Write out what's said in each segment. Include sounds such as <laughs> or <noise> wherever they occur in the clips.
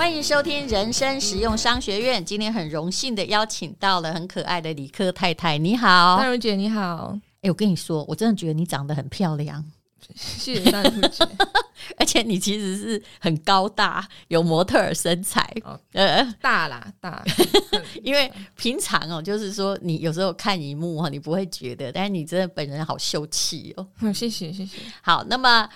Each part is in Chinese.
欢迎收听人生实用商学院。今天很荣幸的邀请到了很可爱的理科太太，你好，淡如姐，你好。哎，我跟你说，我真的觉得你长得很漂亮。谢谢淡如姐，<laughs> 而且你其实是很高大，有模特儿身材，哦、呃，大啦大。<laughs> 因为平常哦，就是说你有时候看一幕哈，你不会觉得，但是你真的本人好秀气哦。嗯，谢谢谢谢。好，那么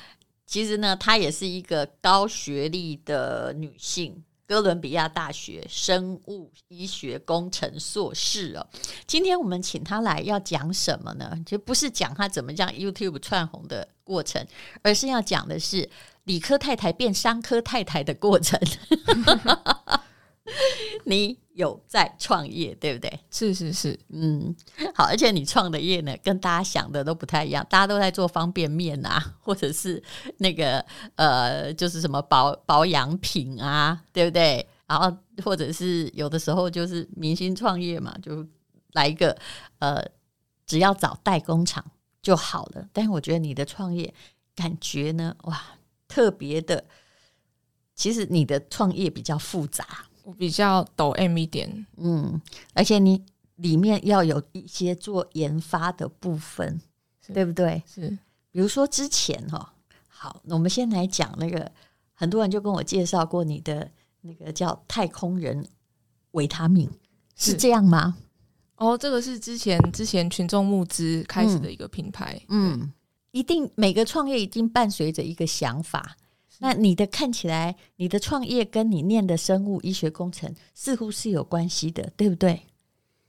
其实呢，她也是一个高学历的女性。哥伦比亚大学生物医学工程硕士哦，今天我们请她来要讲什么呢？就不是讲她怎么让 YouTube 窜红的过程，而是要讲的是理科太太变商科太太的过程。<laughs> <laughs> 你有在创业，对不对？是是是，嗯，好，而且你创的业呢，跟大家想的都不太一样。大家都在做方便面啊，<laughs> 或者是那个呃，就是什么保保养品啊，对不对？然后或者是有的时候就是明星创业嘛，就来一个呃，只要找代工厂就好了。但是我觉得你的创业感觉呢，哇，特别的。其实你的创业比较复杂。我比较抖 M 一点，嗯，而且你里面要有一些做研发的部分，对不对？是，比如说之前哈、哦，好，那我们先来讲那个，很多人就跟我介绍过你的那个叫太空人维他命，是，是这样吗？哦，这个是之前之前群众募资开始的一个品牌，嗯，嗯，一定每个创业一定伴随着一个想法。那你的看起来，你的创业跟你念的生物医学工程似乎是有关系的，对不对？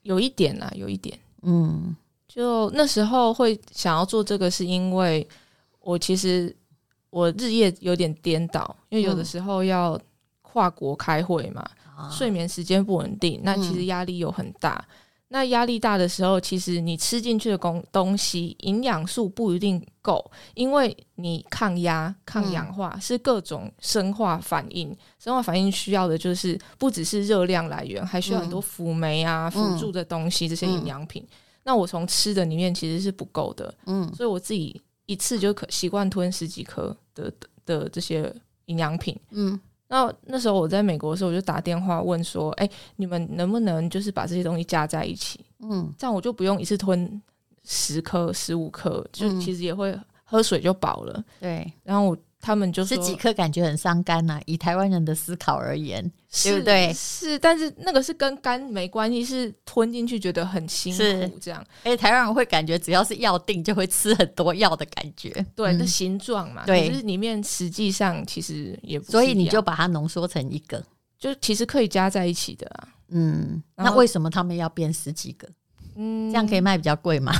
有一点啦，有一点。嗯，就那时候会想要做这个，是因为我其实我日夜有点颠倒，因为有的时候要跨国开会嘛，嗯、睡眠时间不稳定，那其实压力又很大。嗯那压力大的时候，其实你吃进去的东东西营养素不一定够，因为你抗压、抗氧化、嗯、是各种生化反应。生化反应需要的就是不只是热量来源，还需要很多辅酶啊、辅、嗯、助的东西，这些营养品。嗯、那我从吃的里面其实是不够的，嗯，所以我自己一次就可习惯吞十几颗的的，的这些营养品，嗯。那那时候我在美国的时候，我就打电话问说：“哎、欸，你们能不能就是把这些东西加在一起？嗯，这样我就不用一次吞十颗、十五颗，就其实也会喝水就饱了。对，然后我。”他们就说这几颗感觉很伤肝呐，以台湾人的思考而言，对不对？是，但是那个是跟肝没关系，是吞进去觉得很辛苦这样。哎，台湾人会感觉只要是药定就会吃很多药的感觉，对，那形状嘛，对，可是里面实际上其实也不，所以你就把它浓缩成一个，就其实可以加在一起的啊。嗯，那为什么他们要变十几个？嗯，这样可以卖比较贵吗？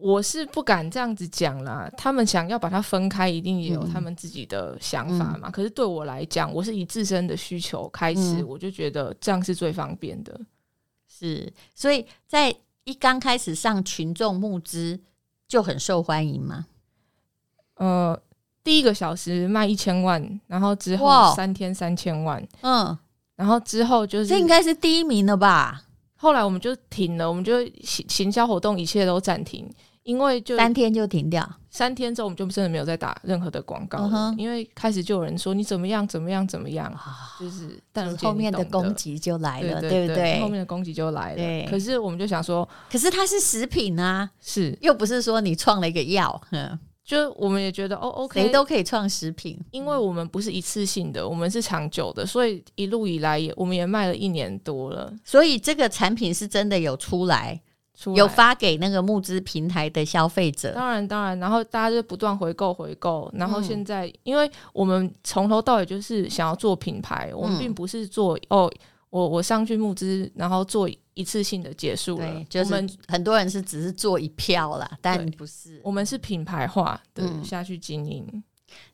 我是不敢这样子讲啦，他们想要把它分开，一定也有他们自己的想法嘛。嗯、可是对我来讲，我是以自身的需求开始，嗯、我就觉得这样是最方便的。是，所以在一刚开始上群众募资就很受欢迎嘛。呃，第一个小时卖一千万，然后之后三天三千万，嗯，然后之后就是这应该是第一名了吧？后来我们就停了，我们就行行销活动一切都暂停。因为就三天就停掉，三天之后我们就真的没有再打任何的广告了。Uh huh. 因为开始就有人说你怎么样怎么样怎么样，就是但后面的攻击就来了，对，对不对？后面的攻击就来了。可是我们就想说，可是它是食品啊，是又不是说你创了一个药，就我们也觉得哦，OK，谁都可以创食品，因为我们不是一次性的，我们是长久的，所以一路以来也我们也卖了一年多了，所以这个产品是真的有出来。有发给那个募资平台的消费者，当然当然，然后大家就不断回购回购，然后现在，嗯、因为我们从头到尾就是想要做品牌，我们并不是做哦，我我上去募资，然后做一一次性的结束了。就是我们很多人是只是做一票啦，但不是。我们是品牌化的下去经营。嗯，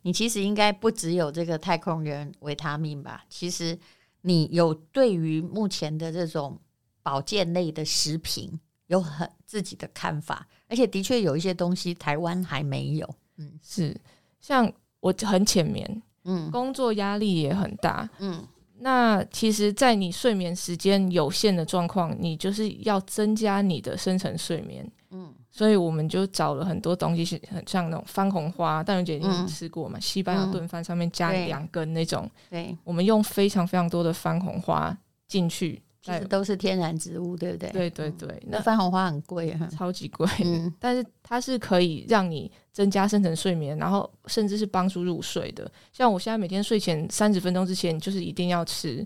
你其实应该不只有这个太空人维他命吧？其实你有对于目前的这种保健类的食品有很自己的看法，而且的确有一些东西台湾还没有。嗯，是像我很浅眠，嗯，工作压力也很大，嗯。那其实，在你睡眠时间有限的状况，你就是要增加你的深层睡眠。嗯，所以我们就找了很多东西，是很像那种番红花，淡如姐你有吃过吗？嗯、西班牙炖饭上面加两根那种。对，我们用非常非常多的番红花进去。其实都是天然植物，对不对？对对对，嗯、那番红花很贵啊，超级贵。嗯，<laughs> 但是它是可以让你增加深层睡眠，然后甚至是帮助入睡的。像我现在每天睡前三十分钟之前，就是一定要吃，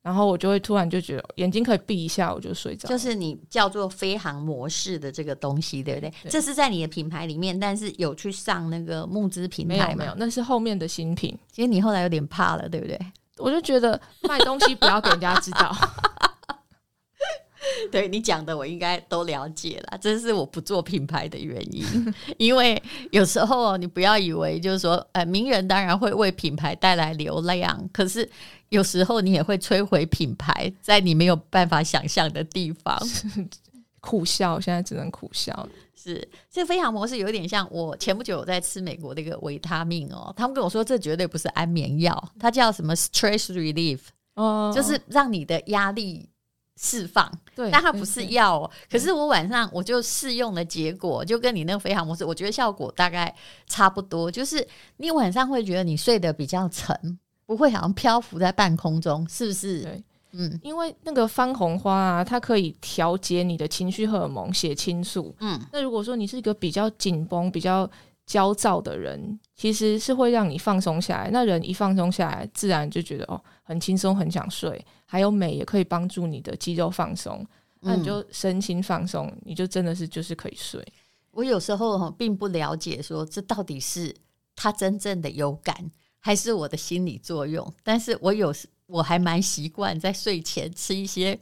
然后我就会突然就觉得眼睛可以闭一下，我就睡着。就是你叫做飞航模式的这个东西，对不对？对，这是在你的品牌里面，但是有去上那个募资平台吗？没有，没有，那是后面的新品。其实你后来有点怕了，对不对？我就觉得 <laughs> 卖东西不要给人家知道。<laughs> 对你讲的，我应该都了解了。这是我不做品牌的原因，<laughs> 因为有时候你不要以为就是说，呃，名人当然会为品牌带来流量，可是有时候你也会摧毁品牌，在你没有办法想象的地方。苦笑，现在只能苦笑。是这个飞航模式有点像我前不久我在吃美国的一个维他命哦，他们跟我说这绝对不是安眠药，它叫什么 stress relief，哦，就是让你的压力。释放，对，但它不是药哦。可是我晚上我就试用的结果，就跟你那个飞航模式，我觉得效果大概差不多。就是你晚上会觉得你睡得比较沉，不会好像漂浮在半空中，是不是？对，嗯，因为那个番红花啊，它可以调节你的情绪荷尔蒙血清素。嗯，那如果说你是一个比较紧绷、比较焦躁的人，其实是会让你放松下来。那人一放松下来，自然就觉得哦，很轻松，很想睡。还有美也可以帮助你的肌肉放松，那你就身心放松，嗯，你就真的是就是可以睡。我有时候并不了解，说这到底是他真正的有感，还是我的心理作用？但是我有时我还蛮习惯在睡前吃一些，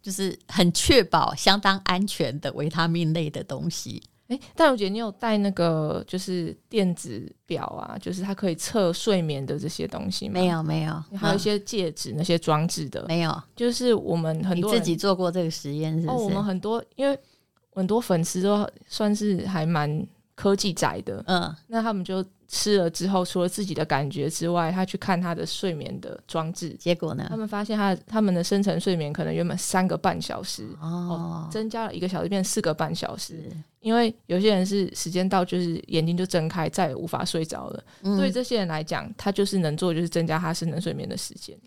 就是很确保相当安全的维他命类的东西。哎，淡如姐，你有带那个就是电子表啊，就是它可以测睡眠的这些东西吗？没有，没有。还有一些戒指、嗯、那些装置的，没有。就是我们很多你自己做过这个实验，是不是？哦，我们很多，因为很多粉丝都算是还蛮科技宅的，嗯，那他们就。吃了之后，除了自己的感觉之外，他去看他的睡眠的装置，结果呢？他们发现他他们的深层睡眠可能原本三个半小时哦，哦，增加了一个小时，变四个半小时。因为有些人是时间到就是眼睛就睁开，再也无法睡着了。嗯。对这些人来讲，他就是能做就是增加他深层睡眠的时间。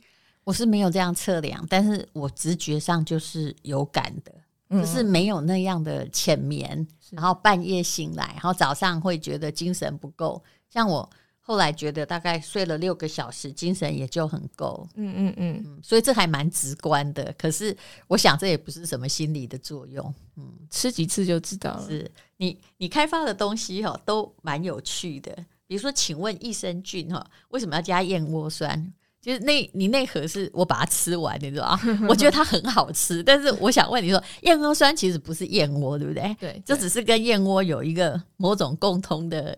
我是没有这样测量，但是我直觉上就是有感的。就是没有那样的浅眠，然后半夜醒来，然后早上会觉得精神不够。像我后来觉得大概睡了六个小时，精神也就很够。嗯嗯嗯，所以这还蛮直观的。可是我想这也不是什么心理的作用。嗯，吃几次就知道了。是你你开发的东西哈都蛮有趣的。比如说，请问益生菌哈为什么要加燕窝酸？就是那，你那盒是我把它吃完，你知道吗？<laughs> 我觉得它很好吃，但是我想问你说，燕窝酸其实不是燕窝，对不对？对，这只是跟燕窝有一个某种共通的。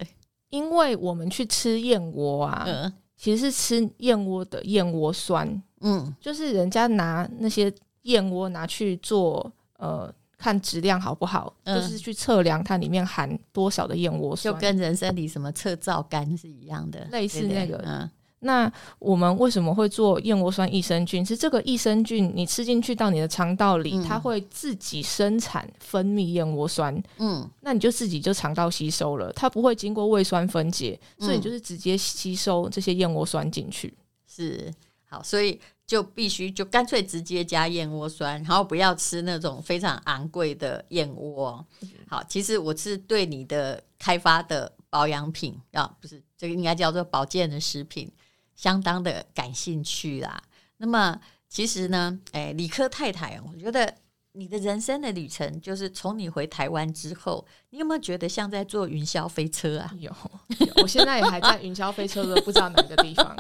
因为我们去吃燕窝啊，嗯，其实是吃燕窝的燕窝酸，嗯，就是人家拿那些燕窝拿去做，呃，看质量好不好，嗯，就是去测量它里面含多少的燕窝酸，就跟人生里什么测皂苷是一样的，类似那个，嗯。那我们为什么会做燕窝酸益生菌？是这个益生菌你吃进去到你的肠道里，嗯，它会自己生产分泌燕窝酸。嗯，那你就自己就肠道吸收了，它不会经过胃酸分解，所以你就是直接吸收这些燕窝酸进去。是，好，所以就必须就干脆直接加燕窝酸，然后不要吃那种非常昂贵的燕窝。好，其实我是对你的开发的保养品啊，不是这个应该叫做保健的食品。相当的感兴趣啦。那么其实呢，哎，理科太太，我觉得你的人生的旅程，就是从你回台湾之后，你有没有觉得像在坐云霄飞车啊？有，有我现在也还在云霄飞车的，不知道哪个地方。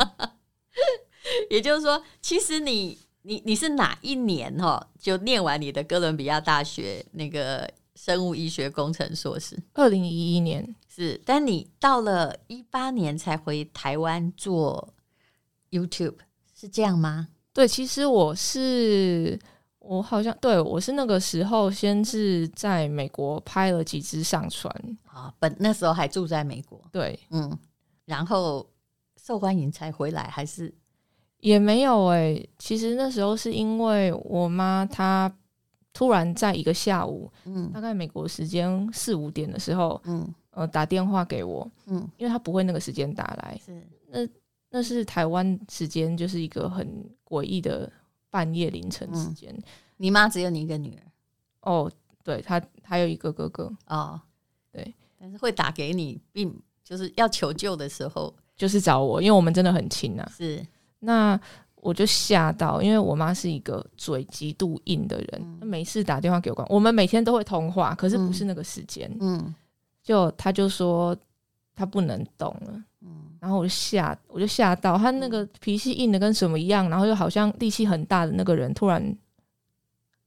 <laughs> 也就是说，其实你你你是哪一年哈就念完你的哥伦比亚大学那个生物医学工程硕士？二零一一年是，但你到了一八年才回台湾做 YouTube，是这样吗？对，其实我是我好像对我是那个时候先是在美国拍了几支上传啊，本那时候还住在美国，对，嗯，然后受欢迎才回来，还是？也没有哎、欸，其实那时候是因为我妈她突然在一个下午，嗯，大概美国时间四五点的时候，嗯，呃，打电话给我，嗯，因为她不会那个时间打来，是。那那是台湾时间，就是一个很诡异的半夜凌晨时间。嗯、你妈只有你一个女儿？哦，对，她还有一个哥哥。哦，对，但是会打给你，并就是要求救的时候，就是找我，因为我们真的很亲啊。是。那我就吓到，因为我妈是一个嘴极度硬的人，嗯、每次打电话给我，我们每天都会通话，可是不是那个时间，嗯，就她就说她不能动了，嗯，然后我就吓，我就吓到，他那个脾气硬的跟什么一样，然后又好像力气很大的那个人突然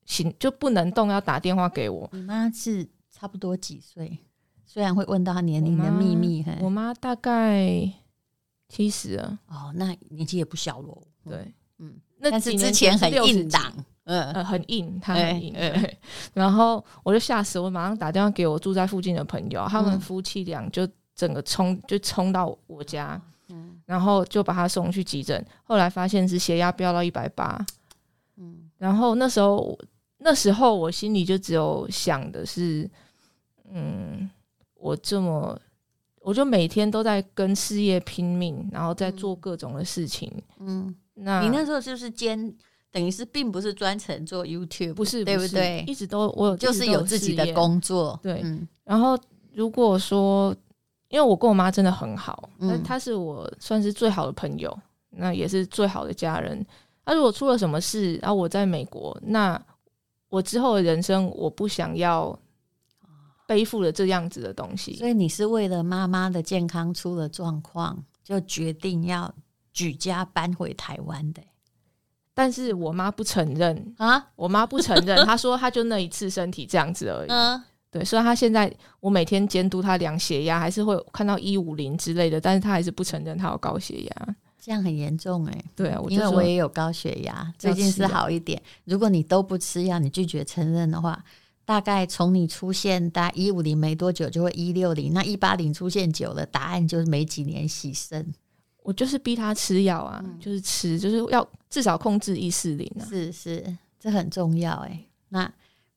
行就不能动，要打电话给我。你妈是差不多几岁？虽然会问到她年龄的秘密，我妈大概。七十了，哦，那年纪也不小喽。对，嗯，那但是之前很硬朗，嗯呃，很硬，他很硬。然后我就吓死，我马上打电话给我住在附近的朋友，他们夫妻俩就整个冲就冲到我家，嗯，然后就把他送去急诊，后来发现是血压飙到一百八，嗯，然后那时候那时候我心里就只有想的是，嗯，我这么。我就每天都在跟事业拼命，然后在做各种的事情。嗯，那你那时候就是兼，等于是并不是专程做 YouTube，不是，对不对？一直都我有就是有自己的工作。对，嗯、然后如果说，因为我跟我妈真的很好，那她是我算是最好的朋友，那也是最好的家人。那如果出了什么事，然后我在美国，那我之后的人生，我不想要。背负了这样子的东西，所以你是为了妈妈的健康出了状况，就决定要举家搬回台湾的。但是我妈不承认啊，我妈不承认，她说她就那一次身体这样子而已。嗯，对，虽然他现在我每天监督他量血压，还是会看到一五零之类的，但是他还是不承认他有高血压，这样很严重哎、欸。对啊，因为我也有高血压，最近是好一点。如果你都不吃药，你拒绝承认的话。大概从你出现大概一五零没多久就会一六零，那一八零出现久了，答案就是没几年洗肾。我就是逼他吃药啊，嗯、就是吃，就是要至少控制一四零啊。是是，这很重要哎、欸。那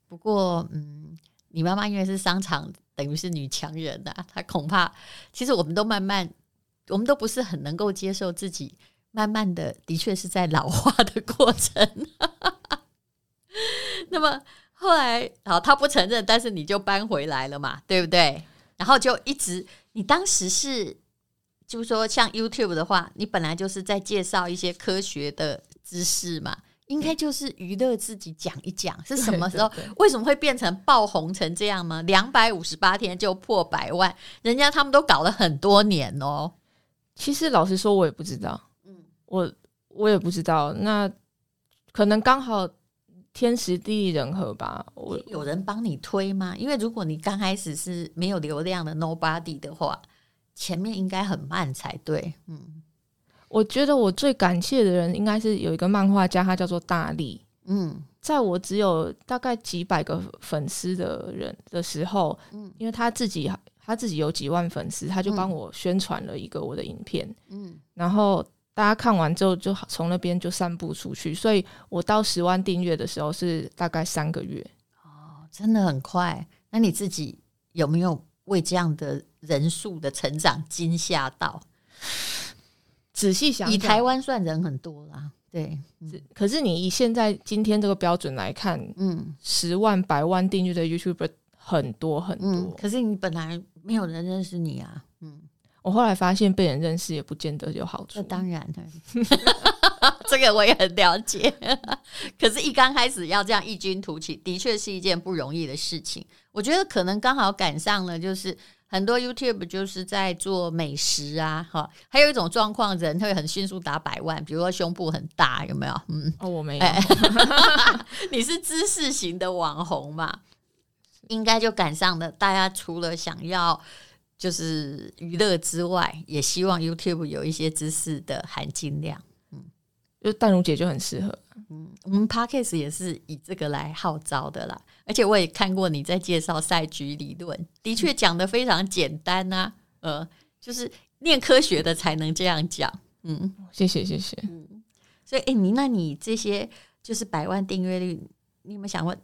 不过嗯，你妈妈因为是商场，等于是女强人呐、啊，她恐怕其实我们都慢慢，我们都不是很能够接受自己，慢慢的的确是在老化的过程。<laughs> 那么。后来，好，他不承认，但是你就搬回来了嘛，对不对？然后就一直，你当时是，就是说，像 YouTube 的话，你本来就是在介绍一些科学的知识嘛，应该就是娱乐自己讲一讲，是什么时候？为什么会变成爆红成这样吗？两百五十八天就破百万，人家他们都搞了很多年哦。其实老实说，我也不知道，嗯，我我也不知道，那可能刚好。天时地利人和吧，我有人帮你推吗？因为如果你刚开始是没有流量的 nobody 的话，前面应该很慢才对。嗯，我觉得我最感谢的人应该是有一个漫画家，他叫做大力。嗯，在我只有大概几百个粉丝的人的时候，嗯，因为他自己他自己有几万粉丝，他就帮我宣传了一个我的影片。嗯，然后。大家看完之后，就从那边就散布出去，所以我到十万订阅的时候是大概三个月。哦，真的很快。那你自己有没有为这样的人数的成长惊吓到？仔细想想，以台湾算人很多啦，对。嗯、可是你以现在今天这个标准来看，嗯，十万、百万订阅的 YouTuber 很多很多、嗯。可是你本来没有人认识你啊，嗯。我后来发现被人认识也不见得有好处。那当然 <laughs> <laughs> 这个我也很了解。<laughs> 可是，一刚开始要这样异军突起，的确是一件不容易的事情。我觉得可能刚好赶上了，就是很多 YouTube 就是在做美食啊，哈，还有一种状况，人会很迅速达百万，比如说胸部很大，有没有？嗯，哦，我没有。<laughs> 你是知识型的网红嘛？应该就赶上了。大家除了想要就是娱乐之外，也希望 YouTube 有一些知识的含金量。嗯，就淡如姐就很适合。嗯，我们 Podcast 也是以这个来号召的啦。而且我也看过你在介绍赛局理论，的确讲得非常简单呐、啊。呃，就是念科学的才能这样讲。嗯，谢谢谢谢。嗯，所以哎，你那你这些就是百万订阅率，你有没有想过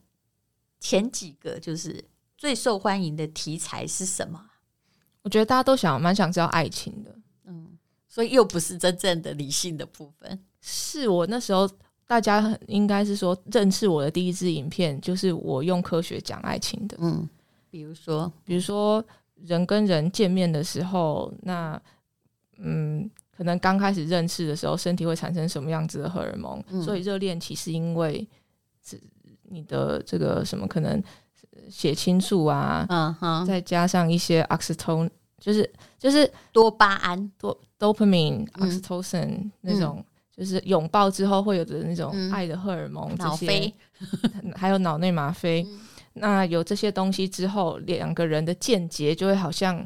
前几个就是最受欢迎的题材是什么？我觉得大家都想蛮想知道爱情的。嗯，所以又不是真正的理性的部分。是我那时候。大家应该是说认识我的第一支影片，就是我用科学讲爱情的。嗯，比如说，比如说人跟人见面的时候，那嗯，可能刚开始认识的时候，身体会产生什么样子的荷尔蒙？嗯、所以热恋期是因为是你的这个什么可能血清素啊，嗯哼，再加上一些 oxytocin，就是就是多巴胺、多 dopamine、oxytocin 那种。嗯就是拥抱之后会有的那种爱的荷尔蒙，这些、嗯、还有脑内吗啡。嗯、那有这些东西之后，两个人的间接就会好像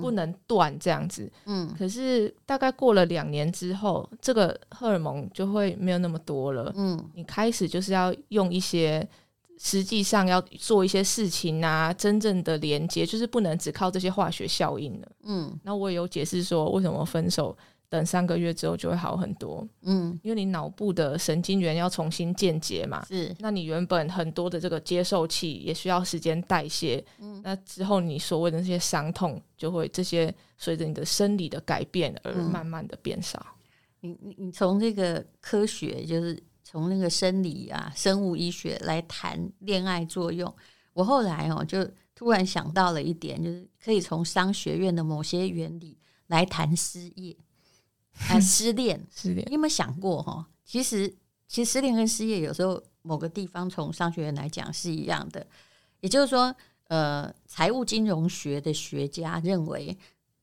不能断这样子。嗯，可是大概过了两年之后，这个荷尔蒙就会没有那么多了。嗯，你开始就是要用一些实际上要做一些事情啊，真正的连接就是不能只靠这些化学效应了。嗯，那我也有解释说为什么分手。等三个月之后就会好很多，嗯，因为你脑部的神经元要重新建结嘛，是，那你原本很多的这个接受器也需要时间代谢，嗯，那之后你所谓的那些伤痛就会这些随着你的生理的改变而慢慢的变少。嗯、你你你从这个科学，就是从那个生理啊、生物医学来谈恋爱作用，我后来哦就突然想到了一点，就是可以从商学院的某些原理来谈失业。啊，失恋，<laughs> 失恋，你有没有想过哈？其实，其实失恋跟失业有时候某个地方从商学院来讲是一样的。也就是说，呃，财务金融学的学家认为，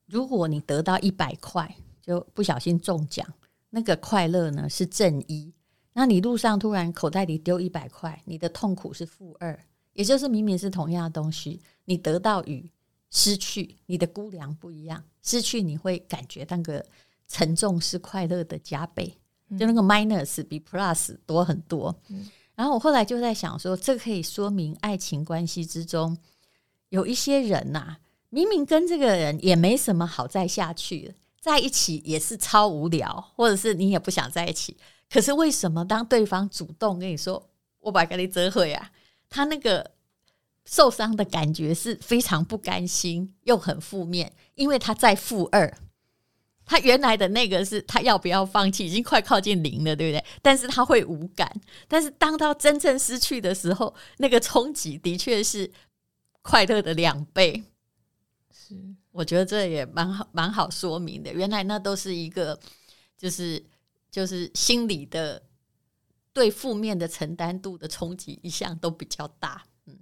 如果你得到一百块，就不小心中奖，那个快乐呢是正一；那你路上突然口袋里丢一百块，你的痛苦是负二。也就是明明是同样的东西，你得到与失去，你的估量不一样。失去你会感觉那个。沉重是快乐的加倍，就那个 minus 比 plus 多很多。嗯、然后我后来就在想说，这可以说明爱情关系之中有一些人呐、啊，明明跟这个人也没什么好再下去，在一起也是超无聊，或者是你也不想在一起。可是为什么当对方主动跟你说“我把跟你折回啊”，他那个受伤的感觉是非常不甘心又很负面，因为他在负二。他原来的那个是他要不要放弃，已经快靠近零了，对不对？但是他会无感。但是当他真正失去的时候，那个冲击的确是快乐的两倍。是，我觉得这也蛮好，蛮好说明的。原来那都是一个，就是就是心理的对负面的承担度的冲击，一向都比较大。嗯，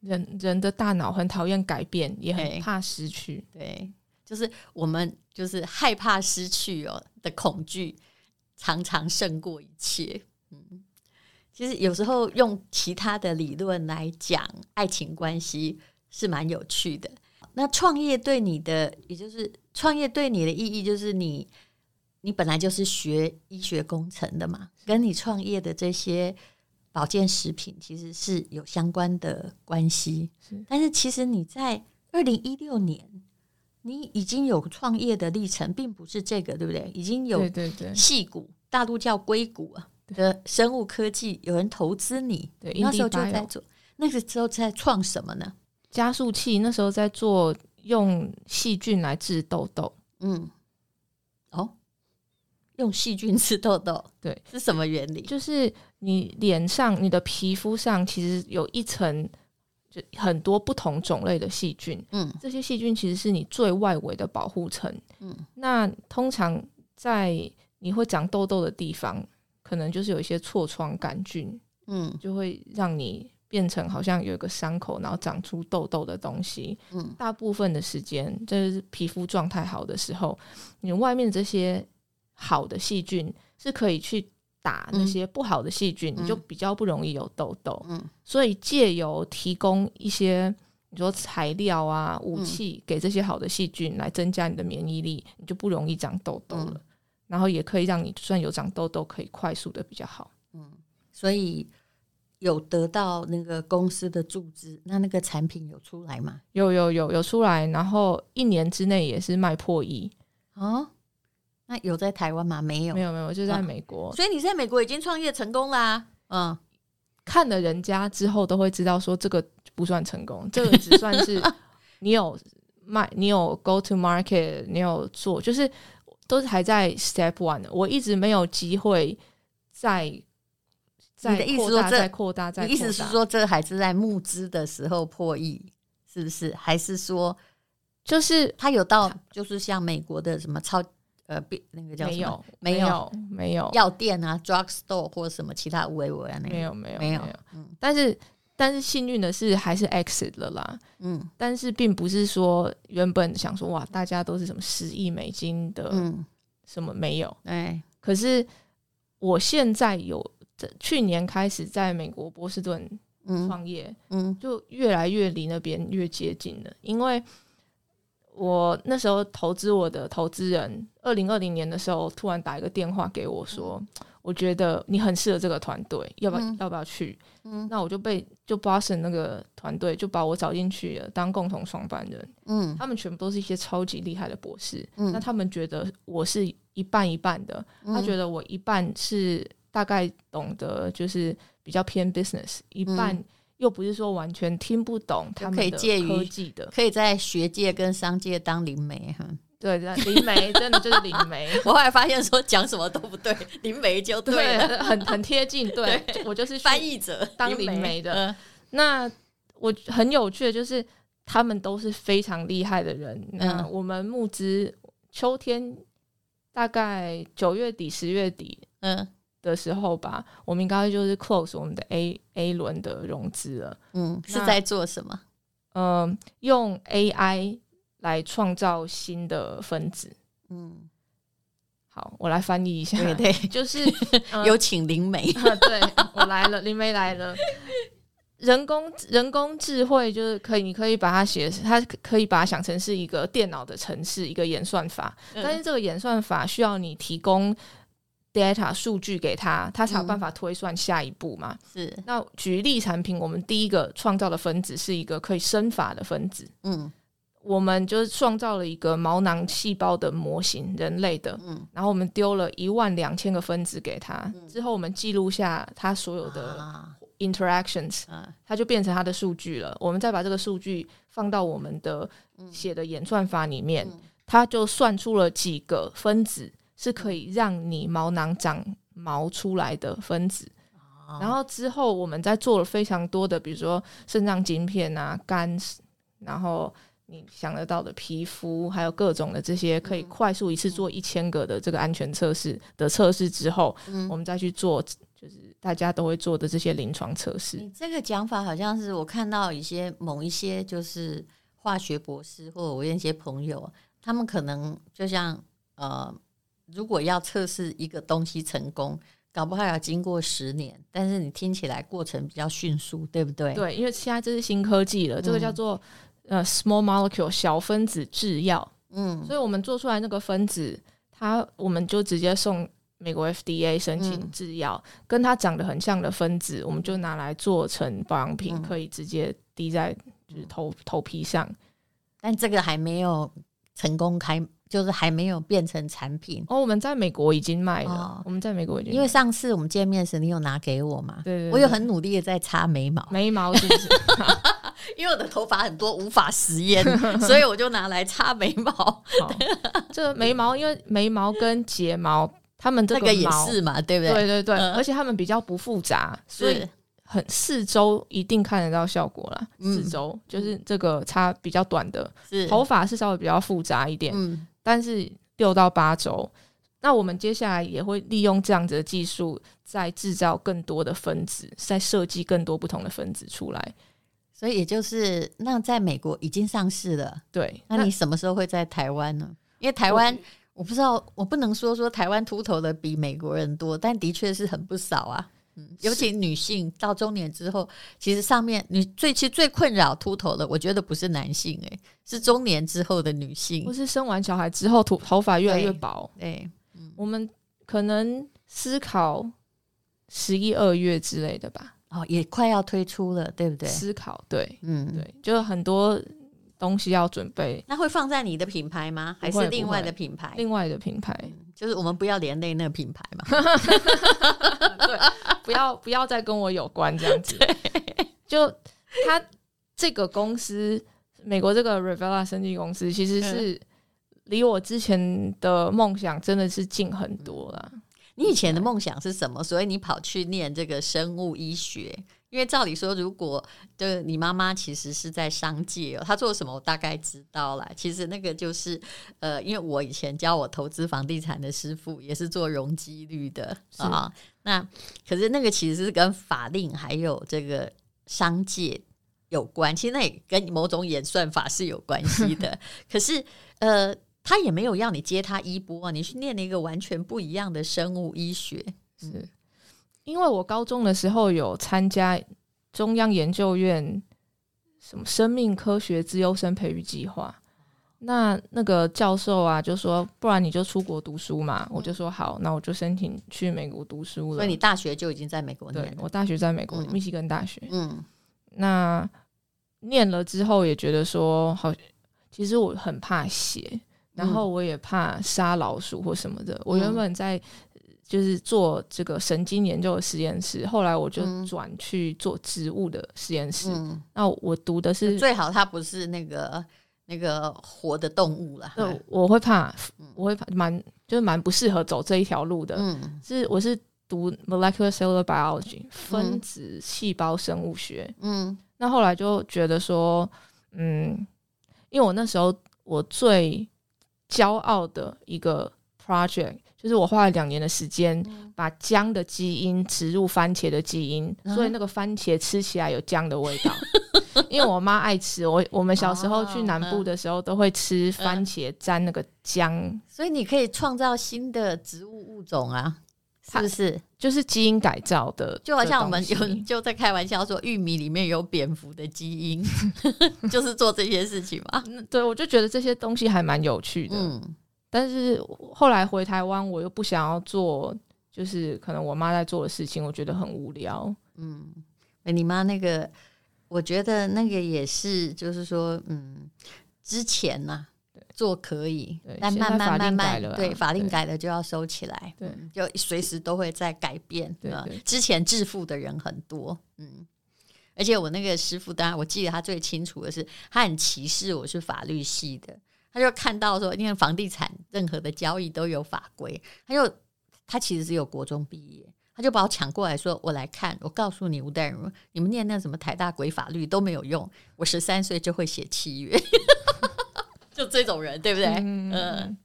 人人的大脑很讨厌改变，也很怕失去。对。对就是我们就是害怕失去哦的恐惧，常常胜过一切。嗯，其实有时候用其他的理论来讲爱情关系是蛮有趣的。那创业对你的，也就是创业对你的意义，就是你你本来就是学医学工程的嘛，跟你创业的这些保健食品其实是有相关的关系。是，但是其实你在二零一六年。你已经有创业的历程，并不是这个，对不对？已经有对对对，矽谷大陆叫硅谷啊的生物科技，有人投资你，对，那时候就在做，那个时候在创什么呢？加速器，那时候在做用细菌来治痘痘。嗯，哦，用细菌治痘痘，对，是什么原理？就是你脸上、你的皮肤上其实有一层。就很多不同种类的细菌，嗯，这些细菌其实是你最外围的保护层，嗯，那通常在你会长痘痘的地方，可能就是有一些痤疮杆菌，嗯，就会让你变成好像有一个伤口，然后长出痘痘的东西。嗯，大部分的时间，就是皮肤状态好的时候，你外面这些好的细菌是可以去打那些不好的细菌，嗯、你就比较不容易有痘痘。嗯，所以借由提供一些你说材料啊、武器给这些好的细菌来增加你的免疫力，你就不容易长痘痘了。嗯、然后也可以让你就算有长痘痘，可以快速的比较好。嗯，所以。有得到那个公司的注资，那那个产品有出来吗？有有有有出来，然后一年之内也是卖破亿哦。那有在台湾吗？没有，没有没有，就在美国。哦，所以你在美国已经创业成功啦，啊。嗯，看了人家之后都会知道说这个不算成功，<laughs> 这个只算是你有卖，你有 go to market，你有做，就是都是还在 step one。我一直没有机会在。你的意思说在扩大，在扩大，意思是说这还是在募资的时候破亿，是不是？还是说，就是他有到，就是像美国的什么超呃，那个叫什么？没有，没有，没有药店啊，drug store 或者什么其他微微啊，没有，没有，没有。嗯，但是但是幸运的是还是 exit 了啦。嗯，但是并不是说原本想说哇，大家都是什么十亿美金的，嗯，什么没有？哎，可是我现在有。去年开始在美国波士顿创业，嗯，嗯，就越来越离那边越接近了。因为我那时候投资我的投资人，二零二零年的时候突然打一个电话给我说，嗯、我觉得你很适合这个团队，要不要、嗯、要不要去？嗯，那我就被就 Boston 那个团队就把我找进去了，当共同创办人。嗯，他们全部都是一些超级厉害的博士。嗯，那他们觉得我是一半一半的，嗯、他觉得我一半是。大概懂得就是比较偏 business，一半又不是说完全听不懂他们的科技的，可以在学界跟商界当灵媒哈。对，灵媒真的就是灵媒。<laughs> 我后来发现说讲什么都不对，<laughs> 灵媒就对很很贴近。对，对我就是翻译者当灵媒的。那我很有趣的就是他们都是非常厉害的人。那我们募资秋天大概九月底十月底，嗯。的时候吧，我们应该就是 close 我们的 A A 轮的融资了。嗯，是在做什么？嗯、呃，用 AI 来创造新的分子。嗯，好，我来翻译一下。对对，<laughs> 就是、<laughs> 呃、有请灵媒。<laughs> 对，我来了，灵媒来了。人工人工智慧就是可以，你可以把它写，它可以把它想成是一个电脑的程式，一个演算法。嗯、但是这个演算法需要你提供。Data 数据给他，他才有办法推算下一步嘛。嗯、是，那举例产品，我们第一个创造的分子是一个可以生发的分子。嗯，我们就是创造了一个毛囊细胞的模型，人类的。嗯，然后我们丢了一万两千个分子给他，嗯、之后我们记录下他所有的 interactions，啊、它就变成他的数据了。我们再把这个数据放到我们的写的演算法里面，嗯、它就算出了几个分子。是可以让你毛囊长毛出来的分子，哦、然后之后我们在做了非常多的，比如说肾脏晶片啊、肝，然后你想得到的皮肤，还有各种的这些，可以快速一次做一千个的这个安全测试的测试之后，嗯、我们再去做，就是大家都会做的这些临床测试。你这个讲法好像是我看到一些某一些就是化学博士或者我一些朋友，他们可能就像呃。如果要测试一个东西成功，搞不好要经过十年。但是你听起来过程比较迅速，对不对？对，因为现在这是新科技了，嗯、这个叫做呃 small molecule 小分子制药。嗯，所以我们做出来那个分子，它我们就直接送美国 FDA 申请制药，嗯、跟它长得很像的分子，我们就拿来做成保养品，嗯、可以直接滴在就是头头皮上。但这个还没有成功开。就是还没有变成产品哦，我们在美国已经卖了。哦、我们在美国已经，因为上次我们见面时，你有拿给我嘛？对，对对，我有很努力的在擦眉毛，眉毛是不是？<laughs> <laughs> 因为我的头发很多，无法实验，所以我就拿来擦眉毛。好 <laughs> 这个眉毛，因为眉毛跟睫毛，它们这个也是嘛，对不对？对对对，嗯、而且它们比较不复杂，所以很四周一定看得到效果了。四周就是这个擦比较短的，是头发是稍微比较复杂一点。嗯。但是六到八周，那我们接下来也会利用这样子的技术，再制造更多的分子，再设计更多不同的分子出来。所以也就是那在美国已经上市了，对。那你什么时候会在台湾呢？因为台湾我，我不知道，我不能说说台湾秃头的比美国人多，但的确是很不少啊。嗯，尤其女性到中年之后，其实上面你最其实最困扰秃头的，我觉得不是男性、欸，诶，是中年之后的女性，或是生完小孩之后头头发越来越薄。对，嗯，我们可能思考十一二月之类的吧。哦，也快要推出了，对不对？思考，对，嗯，对，就很多东西要准备。那会放在你的品牌吗？还是另外的品牌？另外的品牌，嗯，就是我们不要连累那个品牌嘛。<laughs> <laughs> 对，不要不要再跟我有关这样子。<laughs> <laughs> 就他这个公司，美国这个 Revela 生技公司，其实是离我之前的梦想真的是近很多了。嗯你以前的梦想是什么？所以你跑去念这个生物医学？因为照理说，如果就是你妈妈其实是在商界哦，她做什么我大概知道了。其实那个就是呃，因为我以前教我投资房地产的师傅也是做容积率的啊。那可是那个其实是跟法令还有这个商界有关，其实那也跟某种演算法是有关系的。<laughs> 可是呃。他也没有要你接他衣钵啊，你去念了一个完全不一样的生物医学。是因为我高中的时候有参加中央研究院什么生命科学资优生培育计划，那那个教授啊就说，不然你就出国读书嘛。嗯、我就说好，那我就申请去美国读书了。所以你大学就已经在美国念了？对，我大学在美国，嗯、密西根大学。嗯，那念了之后也觉得说，好，其实我很怕血。然后我也怕杀老鼠或什么的。我原本在就是做这个神经研究的实验室，后来我就转去做植物的实验室。那我读的是最好，它不是那个那个活的动物了。我会怕，我会怕，蛮就是蛮不适合走这一条路的。嗯，是我是读 molecular cellular biology 分子细胞生物学。嗯，那后来就觉得说，嗯，因为我那时候我最骄傲的一个 project，就是我花了两年的时间，把姜的基因植入番茄的基因，嗯、所以那个番茄吃起来有姜的味道。<laughs> 因为我妈爱吃，我我们小时候去南部的时候都会吃番茄沾那个姜，所以你可以创造新的植物物种啊。是不是就是基因改造的？就好像我们有就在开玩笑说，玉米里面有蝙蝠的基因，<laughs> 就是做这些事情嘛。对，我就觉得这些东西还蛮有趣的。嗯，但是后来回台湾，我又不想要做，就是可能我妈在做的事情，我觉得很无聊。嗯，你妈那个，我觉得那个也是，就是说，嗯，之前呢、啊。做可以，但慢慢慢慢，对法令改了就要收起来，对，就随时都会在改变。对，之前致富的人很多，嗯，而且我那个师傅，当然我记得他最清楚的是，他很歧视我是法律系的，他就看到说，因为房地产任何的交易都有法规，他就他其实是有国中毕业，他就把我抢过来说，我来看，我告诉你吴代如，你们念那什么台大鬼法律都没有用，我十三岁就会写契约。<laughs> 就这种人，对不对？嗯，呃、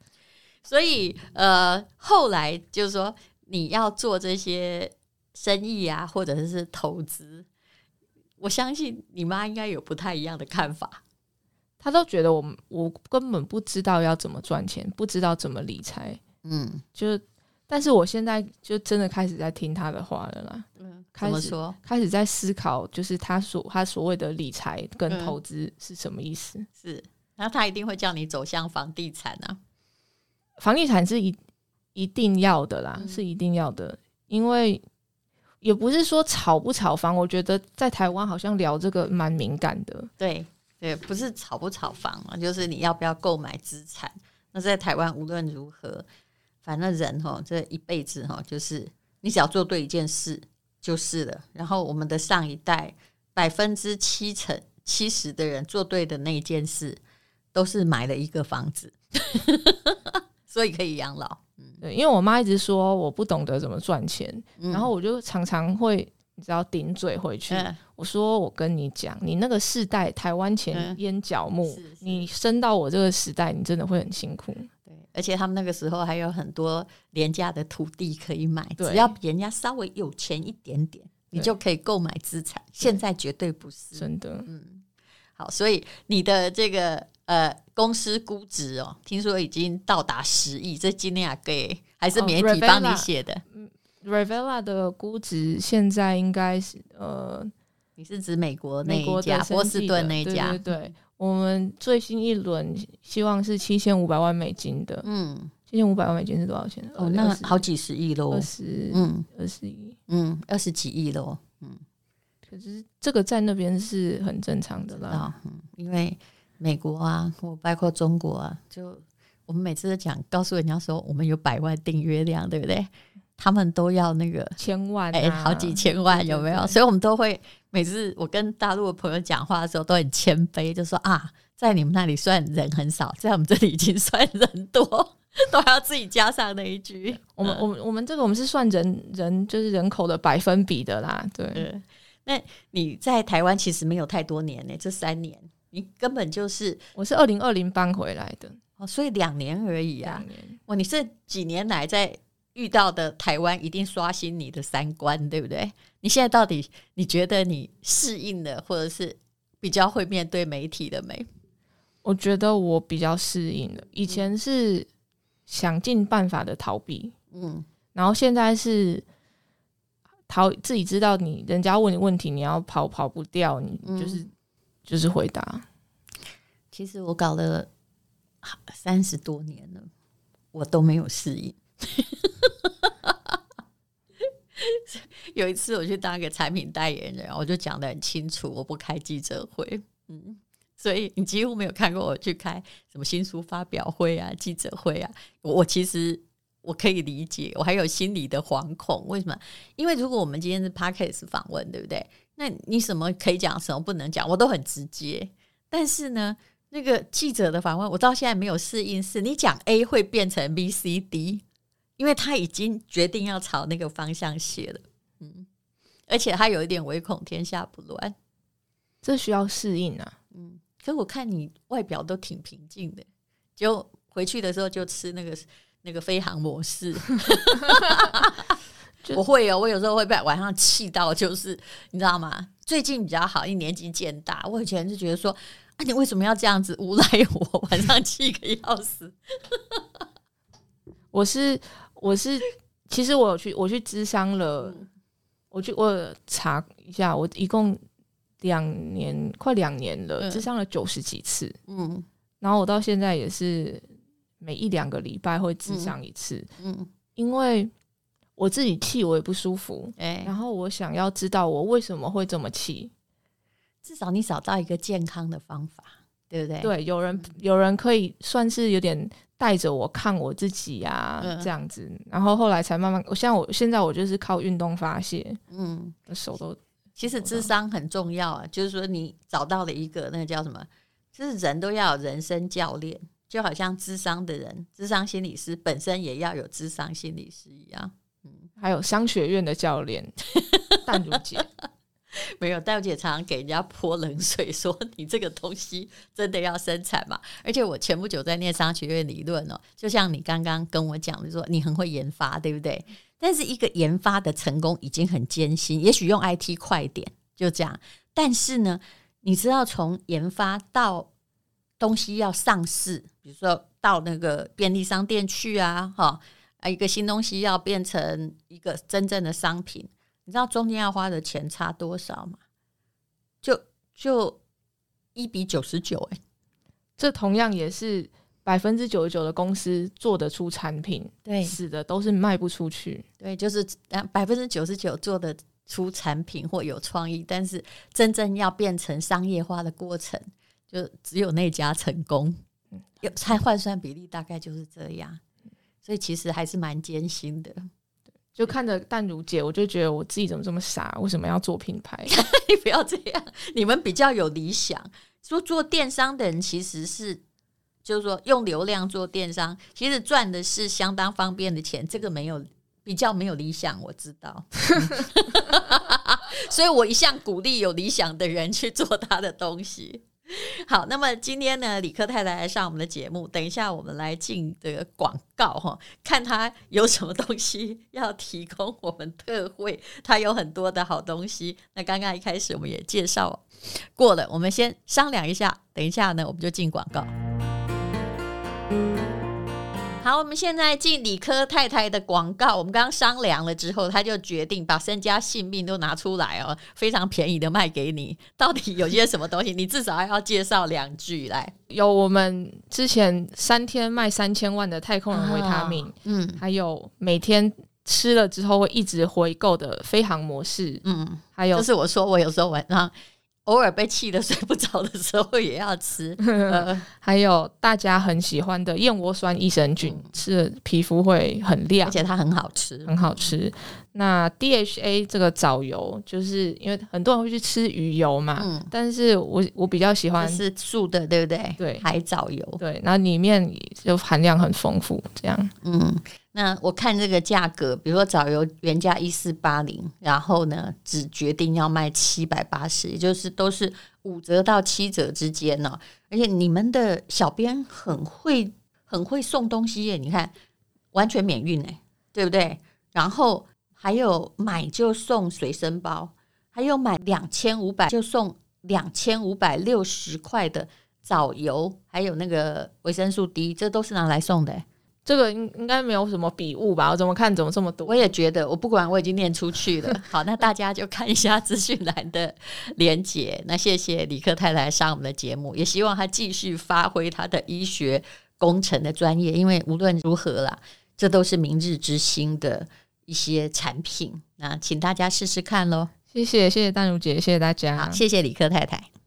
所以呃，后来就是说，你要做这些生意啊，或者是投资，我相信你妈应该有不太一样的看法。她都觉得我我根本不知道要怎么赚钱，不知道怎么理财。嗯，就但是我现在就真的开始在听他的话了啦。嗯，开始说，开始在思考，就是他所他所谓的理财跟投资是什么意思？嗯、是。那他一定会叫你走向房地产啊？房地产是一一定要的啦，嗯、是一定要的，因为也不是说炒不炒房，我觉得在台湾好像聊这个蛮敏感的。对对，不是炒不炒房啊，就是你要不要购买资产。那在台湾无论如何，反正人哈这一辈子哈，就是你只要做对一件事就是了。然后我们的上一代百分之七成七十的人做对的那一件事。都是买了一个房子，<laughs> 所以可以养老。嗯，对，因为我妈一直说我不懂得怎么赚钱，嗯、然后我就常常会你知道顶嘴回去。嗯、我说我跟你讲，你那个世代台湾前烟角木，嗯、你升到我这个时代，你真的会很辛苦。对，而且他们那个时候还有很多廉价的土地可以买，只要比人家稍微有钱一点点，你就可以购买资产。现在绝对不是，真的。嗯，好，所以你的这个呃公司估值哦，听说已经到达十亿，这今天啊给还是媒体帮你写的。哦 Revela 的估值现在应该是呃，你是指美国那一家波士顿那一家？对对对，我们最新一轮希望是七千五百万美金的。嗯，七千五百万美金是多少钱？哦，那好几十亿喽，二十嗯，二十亿，嗯，二十几亿喽。嗯，可是这个在那边是很正常的啦。嗯，因为美国啊，或包括中国啊，就我们每次都讲，告诉人家说我们有百万订阅量，对不对？他们都要那个千万、啊，哎、欸，好几千万有没有？所以我们都会每次我跟大陆的朋友讲话的时候都很谦卑，就说啊，在你们那里算人很少，在我们这里已经算人多，<laughs> 都还要自己加上那一句。我们我们我们这个我们是算人人就是人口的百分比的啦。对，嗯、那你在台湾其实没有太多年呢、欸，这三年你根本就是我是二零二零搬回来的，哦，所以两年而已啊。哇，你是几年来在？遇到的台湾一定刷新你的三观，对不对？你现在到底你觉得你适应了，或者是比较会面对媒体的没？我觉得我比较适应了。以前是想尽办法的逃避，嗯，然后现在是逃，自己知道你人家问你问题，你要跑跑不掉，你就是、嗯、就是回答。其实我搞了三十多年了，我都没有适应。<laughs> 有一次我去当一个产品代言人，我就讲得很清楚，我不开记者会。嗯，所以你几乎没有看过我去开什么新书发表会啊、记者会啊。我其实我可以理解，我还有心里的惶恐。为什么？因为如果我们今天是 Podcast 访问，对不对？那你什么可以讲，什么不能讲，我都很直接。但是呢，那个记者的访问，我到现在没有适应，是你讲 A 会变成 B、C、D。因为他已经决定要朝那个方向写了，嗯，而且他有一点唯恐天下不乱，这需要适应啊，嗯。可是我看你外表都挺平静的，就回去的时候就吃那个那个飞航模式 <laughs> <laughs> 就我会有，我有时候会被晚上气到，就是你知道吗？最近比较好，一年纪渐大，我以前就觉得说，啊，你为什么要这样子诬赖我？晚上气个要死，我是。我是，其实我有去，我去咨商了，我去我查一下，我一共两年，快两年了，咨商了九十几次，嗯，然后我到现在也是每一两个礼拜会咨商一次，嗯，因为我自己气我也不舒服，哎，然后我想要知道我为什么会这么气，至少你找到一个健康的方法，对不对？对，有人有人可以算是有点。带着我看我自己呀、啊，嗯、这样子，然后后来才慢慢。我像我现在我就是靠运动发泄，嗯，手都。其实智商很重要啊，就是说你找到了一个那个叫什么，就是人都要有人生教练，就好像智商的人，智商心理师本身也要有智商心理师一样，嗯，还有商学院的教练，淡如姐。<laughs> <laughs> 没有，戴姐常常给人家泼冷水，说你这个东西真的要生产吗？而且我前不久在念商学院理论哦，就像你刚刚跟我讲的说，你很会研发，对不对？但是一个研发的成功已经很艰辛，也许用 IT 快一点，就这样。但是呢，你知道从研发到东西要上市，比如说到那个便利商店去啊，哈，啊，一个新东西要变成一个真正的商品。你知道中间要花的钱差多少吗？就就一比九十九，哎，这同样也是百分之九十九的公司做得出产品，对，死的都是卖不出去，对，就是百分之九十九做得出产品或有创意，但是真正要变成商业化的过程，就只有那家成功，有才换算比例大概就是这样，所以其实还是蛮艰辛的。就看着淡如姐，我就觉得我自己怎么这么傻？为什么要做品牌？<laughs> 你不要这样，你们比较有理想。说做电商的人其实是，就是说用流量做电商，其实赚的是相当方便的钱。这个没有比较没有理想，我知道。<laughs> 所以我一向鼓励有理想的人去做他的东西。<laughs> 好，那么今天呢，李克太太来上我们的节目，等一下我们来进这个广告哈，看他有什么东西要提供我们特惠，他有很多的好东西。那刚刚一开始我们也介绍过了，我们先商量一下，等一下呢，我们就进广告。好，我们现在进理科太太的广告。我们刚刚商量了之后，他就决定把身家性命都拿出来哦，非常便宜的卖给你。到底有些什么东西？你至少还要介绍两句来。有我们之前三天卖三千万的太空人维他命，哦、嗯，还有每天吃了之后会一直回购的飞航模式，嗯，还有就是我说我有时候晚上。偶尔被气得睡不着的时候也要吃，呃、<laughs> 还有大家很喜欢的燕窝酸益生菌，嗯、吃了皮肤会很亮，而且它很好吃，很好吃。那 DHA 这个藻油，就是因为很多人会去吃鱼油嘛，嗯、但是我我比较喜欢是素的，对不对？对，海藻油，对，然后里面就含量很丰富，这样，嗯。那我看这个价格，比如说藻油原价一四八零，然后呢，只决定要卖七百八十，也就是都是五折到七折之间呢、哦。而且你们的小编很会很会送东西耶，你看完全免运哎，对不对？然后还有买就送随身包，还有买两千五百就送两千五百六十块的藻油，还有那个维生素 D，这都是拿来送的。这个应应该没有什么笔误吧？我怎么看怎么这么多？我也觉得，我不管我已经念出去了。<laughs> 好，那大家就看一下资讯栏的连结。那谢谢李克太太上我们的节目，也希望她继续发挥她的医学工程的专业，因为无论如何啦，这都是明日之星的一些产品。那请大家试试看喽。谢谢谢谢丹如姐，谢谢大家，好，谢谢李克太太。